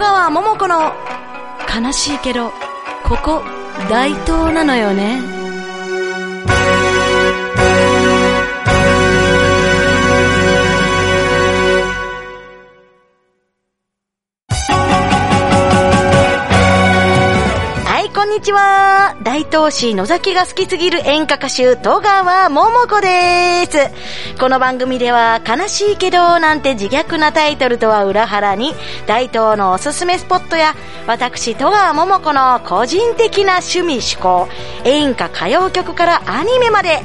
川桃子の悲しいけど、ここ、大東なのよね。んにちは。大東市野崎が好きすぎる演歌歌手、戸川桃子です。この番組では、悲しいけど、なんて自虐なタイトルとは裏腹に、大東のおすすめスポットや、私、戸川桃子の個人的な趣味趣向、演歌歌謡曲からアニメまで、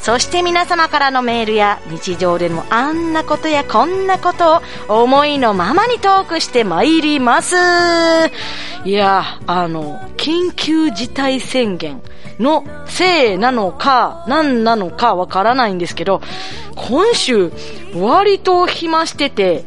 そして皆様からのメールや、日常でのあんなことやこんなことを、思いのままにトークしてまいります。いや、あの、緊急事態宣言のせいなのか、何なのかわからないんですけど、今週、割と暇してて、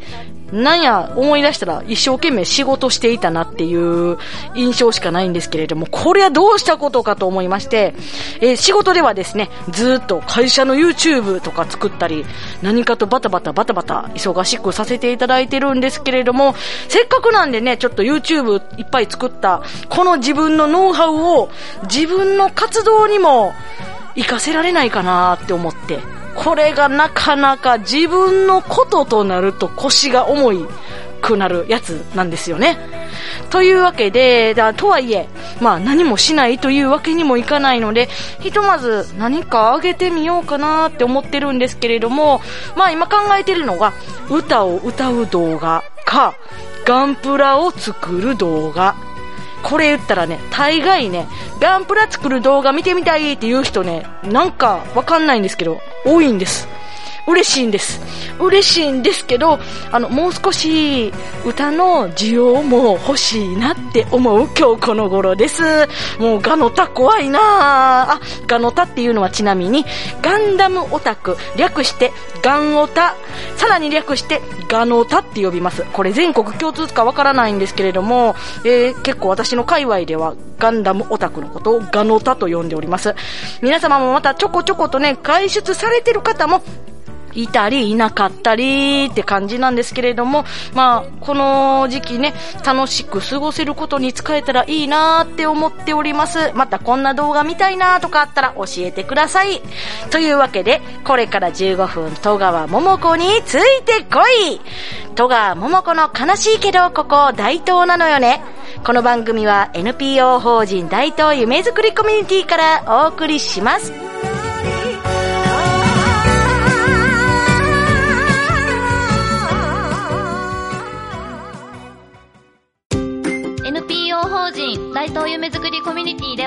なんや、思い出したら一生懸命仕事していたなっていう印象しかないんですけれども、これはどうしたことかと思いまして、えー、仕事ではですね、ずっと会社の YouTube とか作ったり、何かとバタバタバタバタ忙しくさせていただいてるんですけれども、せっかくなんでね、ちょっと YouTube いっぱい作った、この自分のノウハウを自分の活動にも活かせられないかなって思って、これがなかなか自分のこととなると腰が重いくなるやつなんですよね。というわけで、だとはいえ、まあ何もしないというわけにもいかないので、ひとまず何かあげてみようかなって思ってるんですけれども、まあ今考えてるのが、歌を歌う動画か、ガンプラを作る動画これ言ったらね、大概ね、ガンプラ作る動画見てみたいっていう人ね、なんかわかんないんですけど、多いんです。嬉しいんです。嬉しいんですけど、あの、もう少し歌の需要も欲しいなって思う今日この頃です。もうガノタ怖いなあ、ガノタっていうのはちなみに、ガンダムオタク、略してガンオタ、さらに略してガノタって呼びます。これ全国共通かわからないんですけれども、えー、結構私の界隈ではガンダムオタクのことをガノタと呼んでおります。皆様もまたちょこちょことね、外出されてる方もいたりいなかったりって感じなんですけれども、まあ、この時期ね、楽しく過ごせることに使えたらいいなって思っております。またこんな動画見たいなとかあったら教えてください。というわけで、これから15分、戸川桃子についてこい戸川桃子の悲しいけど、ここ大東なのよね。この番組は NPO 法人大東夢づくりコミュニティからお送りします。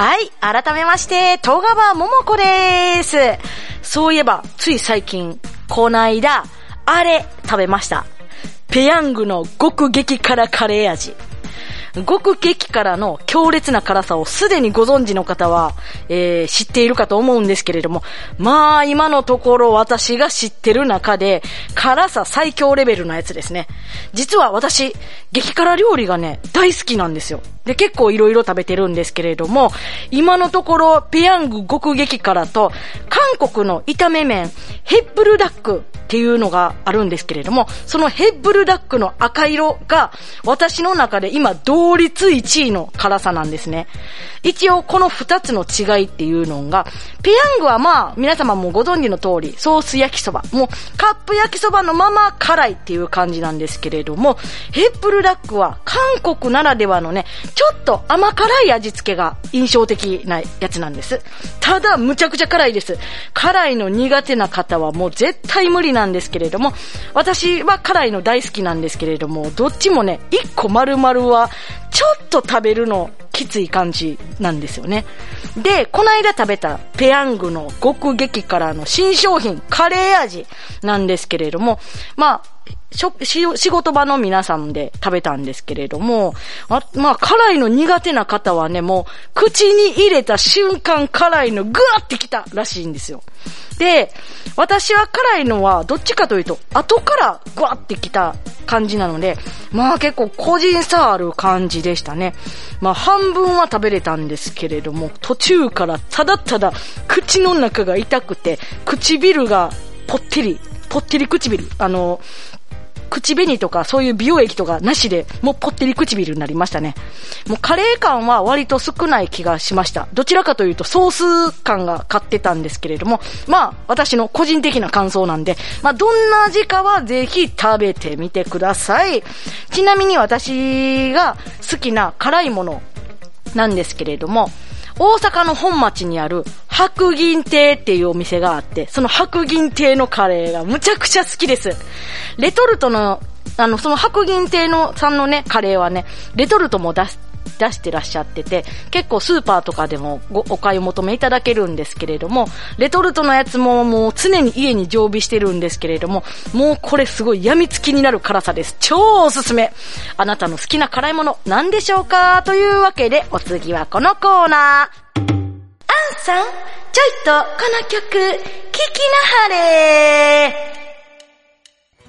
はい。改めまして、戸川桃子です。そういえば、つい最近、こないだ、あれ、食べました。ペヤングの極激辛カレー味。極激辛の強烈な辛さをすでにご存知の方は、えー、知っているかと思うんですけれども、まあ、今のところ私が知ってる中で、辛さ最強レベルのやつですね。実は私、激辛料理がね、大好きなんですよ。で、結構いろいろ食べてるんですけれども、今のところ、ペヤング極激辛と、韓国の炒め麺、ヘッブルダックっていうのがあるんですけれども、そのヘッブルダックの赤色が、私の中で今同率1位の辛さなんですね。一応この2つの違いっていうのが、ペヤングはまあ、皆様もご存知の通り、ソース焼きそば。もう、カップ焼きそばのまま辛いっていう感じなんですけれども、ヘッブルダックは韓国ならではのね、ちょっと甘辛い味付けが印象的なやつなんです。ただ、むちゃくちゃ辛いです。辛いの苦手な方はもう絶対無理なんですけれども、私は辛いの大好きなんですけれども、どっちもね、1個丸々は、ちょっと食べるのきつい感じなんですよね。で、この間食べたペヤングの極激辛の新商品、カレー味なんですけれども、まあ、仕事場の皆さんで食べたんですけれども、あまあ、辛いの苦手な方はね、もう、口に入れた瞬間辛いのグワってきたらしいんですよ。で、私は辛いのはどっちかというと、後からグワってきた感じなので、まあ結構個人差ある感じでしたね。まあ半分は食べれたんですけれども、途中からただただ口の中が痛くて、唇がぽってり、ぽってり唇、あの、口紅とかそういう美容液とかなしで、もうぽってり唇になりましたね。もうカレー感は割と少ない気がしました。どちらかというとソース感が買ってたんですけれども、まあ私の個人的な感想なんで、まあどんな味かはぜひ食べてみてください。ちなみに私が好きな辛いものなんですけれども、大阪の本町にある白銀亭っていうお店があって、その白銀亭のカレーがむちゃくちゃ好きです。レトルトの、あの、その白銀亭のさんのね、カレーはね、レトルトも出す、出してらっしゃってて、結構スーパーとかでもごお買い求めいただけるんですけれども、レトルトのやつももう常に家に常備してるんですけれども、もうこれすごい病みつきになる辛さです。超おすすめあなたの好きな辛いもの何でしょうか？というわけで、お次はこのコーナー。アンさん、ちょいとこの曲、聞きなはれ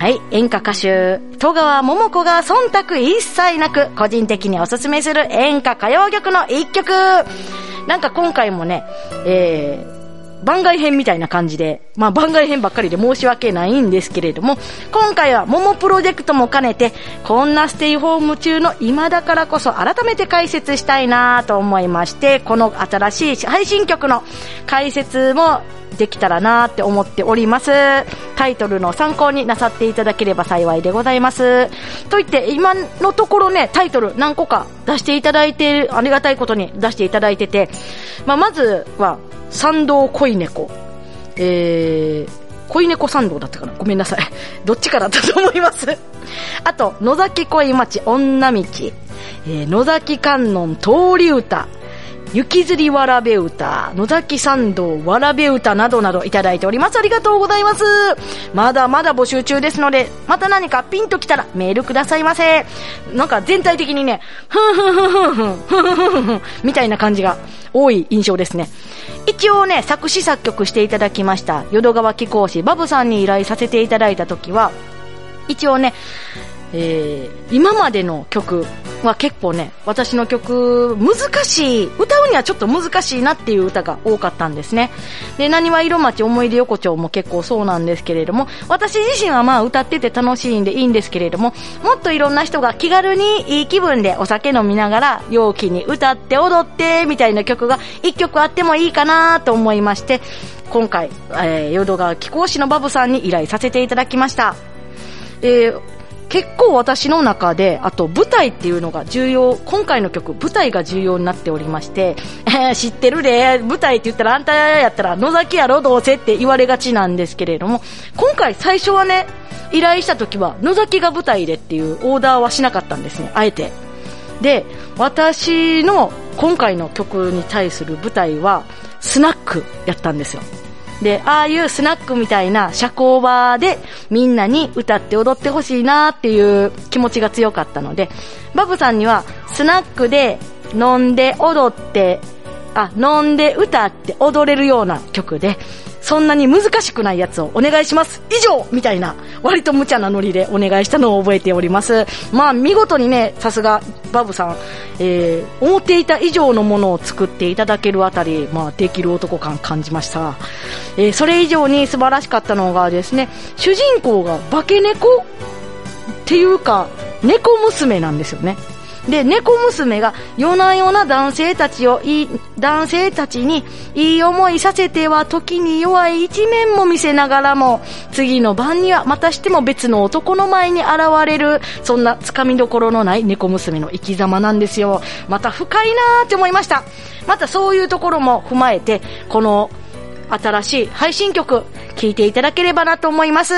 はい、演歌歌手、戸川桃子が忖度一切なく、個人的におすすめする演歌歌謡曲の一曲。なんか今回もね、えー、番外編みたいな感じで、まあ番外編ばっかりで申し訳ないんですけれども、今回は桃プロジェクトも兼ねて、こんなステイホーム中の今だからこそ改めて解説したいなと思いまして、この新しい配信曲の解説もできたらなって思っております。タイトルの参考になさっていただければ幸いでございます。と言って、今のところね、タイトル何個か出していただいて、ありがたいことに出していただいてて、まあ、まずは、参道恋猫。えー、恋猫参道だったかなごめんなさい。どっちかだったと思います。あと、野崎恋町女道。えー、野崎観音通り歌。雪吊りわらべ歌、野崎参道わらべ歌などなどいただいております。ありがとうございます。まだまだ募集中ですので、また何かピンときたらメールくださいませ。なんか全体的にね、ふんふんふんふんふん、ふんふんふんふん、みたいな感じが多い印象ですね。一応ね、作詞作曲していただきました、淀川貴公子バブさんに依頼させていただいた時は、一応ね、えー、今までの曲は結構ね、私の曲、難しい、歌うにはちょっと難しいなっていう歌が多かったんですね。で、何は色町思い出横丁も結構そうなんですけれども、私自身はまあ歌ってて楽しいんでいいんですけれども、もっといろんな人が気軽にいい気分でお酒飲みながら、陽気に歌って踊ってみたいな曲が一曲あってもいいかなと思いまして、今回、えー、淀川貴公子のバブさんに依頼させていただきました。えー結構私の中で、あと舞台っていうのが重要、今回の曲、舞台が重要になっておりまして、えー、知ってるで、舞台って言ったらあんたやったら野崎やろどうせって言われがちなんですけれども、今回最初はね、依頼した時は野崎が舞台でっていうオーダーはしなかったんですね、あえて。で、私の今回の曲に対する舞台は、スナックやったんですよ。で、ああいうスナックみたいな社交場でみんなに歌って踊ってほしいなっていう気持ちが強かったので、バブさんにはスナックで飲んで踊って、あ、飲んで歌って踊れるような曲で、そんなに難しくないやつをお願いします以上みたいな、割と無茶なノリでお願いしたのを覚えております。まあ、見事にね、さすが、バブさん、えー、思っていた以上のものを作っていただけるあたり、まあ、できる男感感じました。えー、それ以上に素晴らしかったのがですね、主人公が化け猫っていうか、猫娘なんですよね。で、猫娘が夜な夜な男性たちをいい、男性たちにいい思いさせては時に弱い一面も見せながらも、次の晩にはまたしても別の男の前に現れる、そんな掴みどころのない猫娘の生き様なんですよ。また深いなーって思いました。またそういうところも踏まえて、この新しい配信曲、聴いていただければなと思います。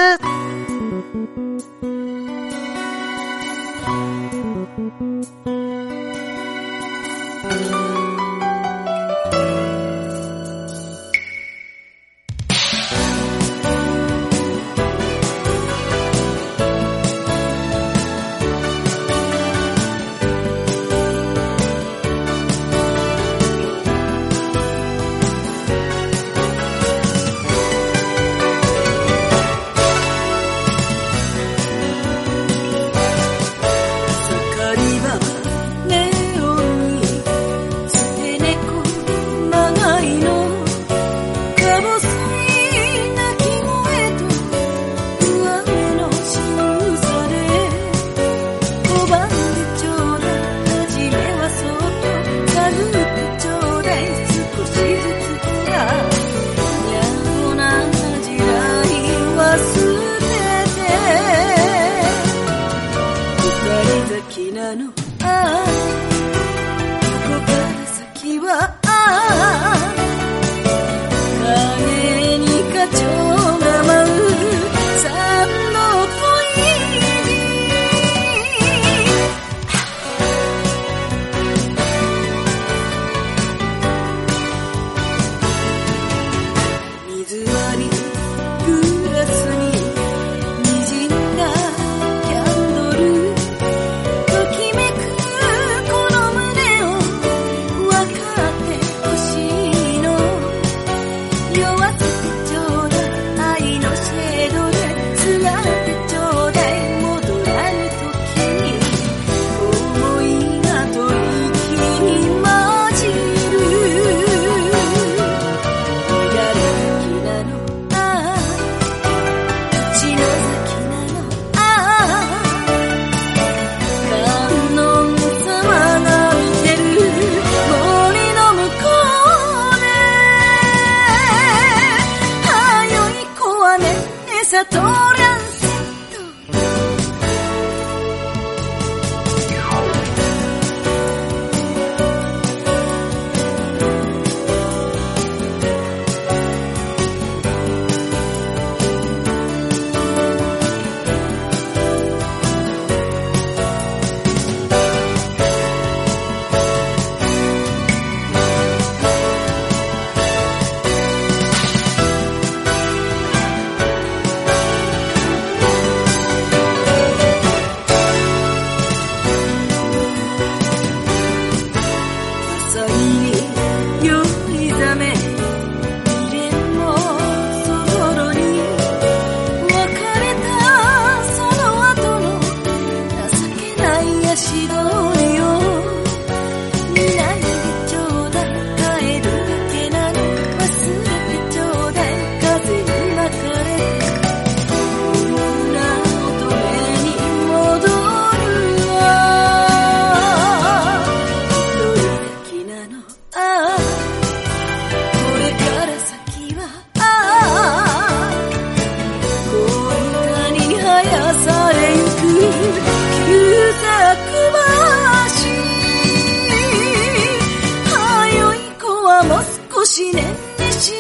ってし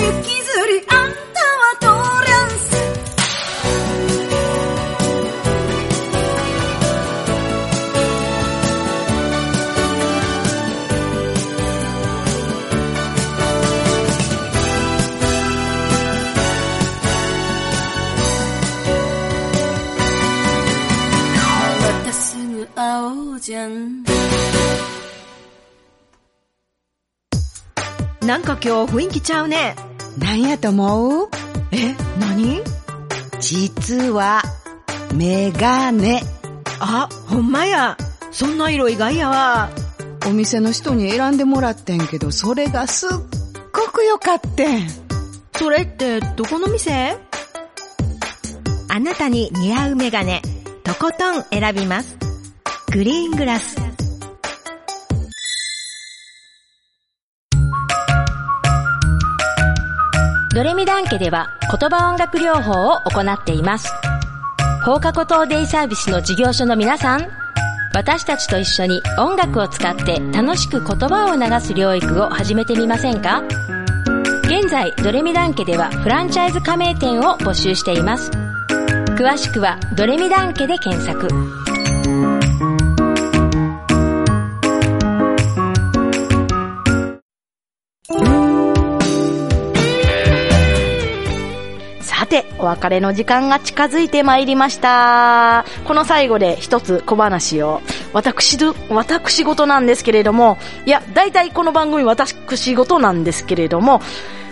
あ雪なんか今日雰囲気ちゃうね。なんやと思う？え、何？実は、メガネ。あ、ほんまや。そんな色意外やわ。お店の人に選んでもらってんけど、それがすっごく良かってん。それってどこの店？あなたに似合うメガネ、とことん選びます。グリーングラス。ドレミダン家では言葉音楽療法を行っています。放課後等デイサービスの事業所の皆さん、私たちと一緒に音楽を使って楽しく言葉を流す療育を始めてみませんか？現在、ドレミダン家ではフランチャイズ加盟店を募集しています。詳しくはドレミダン家で検索。て、お別れの時間が近づいてまいりました。この最後で一つ小話を。私、私事なんですけれども、いや、大体この番組私事なんですけれども、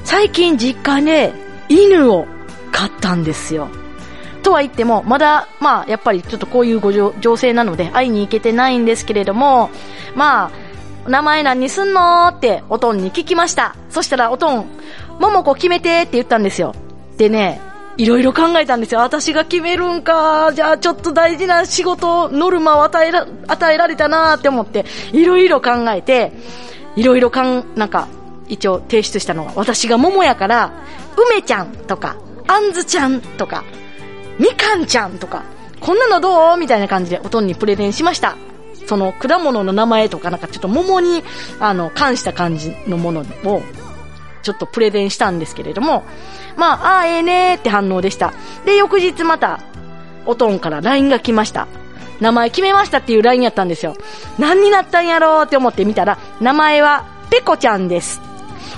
最近実家で犬を飼ったんですよ。とは言っても、まだ、まあ、やっぱりちょっとこういうご情情勢なので会いに行けてないんですけれども、まあ、名前何にすんのっておとんに聞きました。そしたらおとん、ももこ決めてって言ったんですよ。でね、いろいろ考えたんですよ。私が決めるんか。じゃあちょっと大事な仕事、ノルマを与えら、与えられたなって思って、いろいろ考えて、いろいろかん、なんか、一応提出したのは、私が桃やから、梅ちゃんとか、あんずちゃんとか、みかんちゃんとか、こんなのどうみたいな感じでおとんにプレゼンしました。その果物の名前とかなんかちょっと桃に、あの、関した感じのものを、ちょっとプレゼンしたんですけれども、まあ、ああ、ええねーって反応でした。で、翌日また、おとんから LINE が来ました。名前決めましたっていう LINE やったんですよ。何になったんやろうって思ってみたら、名前は、ペコちゃんです。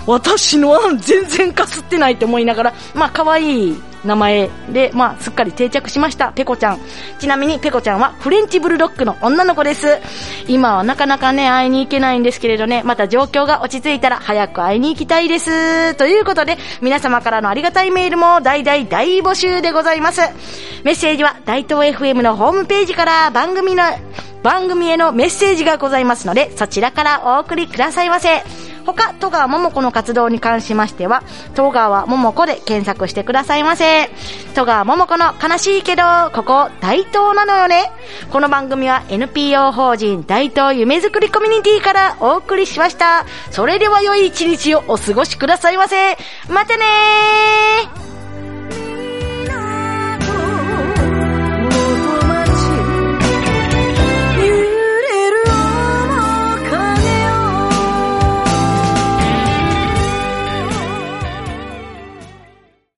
私の案全然かすってないって思いながら、まあ可愛い名前で、まあすっかり定着しました、ペコちゃん。ちなみにペコちゃんはフレンチブルドッグの女の子です。今はなかなかね、会いに行けないんですけれどね、また状況が落ち着いたら早く会いに行きたいです。ということで、皆様からのありがたいメールも大々大募集でございます。メッセージは大東 FM のホームページから番組の、番組へのメッセージがございますので、そちらからお送りくださいませ。他、戸川桃子の活動に関しましては、戸川桃子で検索してくださいませ。戸川桃子の悲しいけど、ここ、大東なのよね。この番組は NPO 法人大東夢づくりコミュニティからお送りしました。それでは良い一日をお過ごしくださいませ。またねー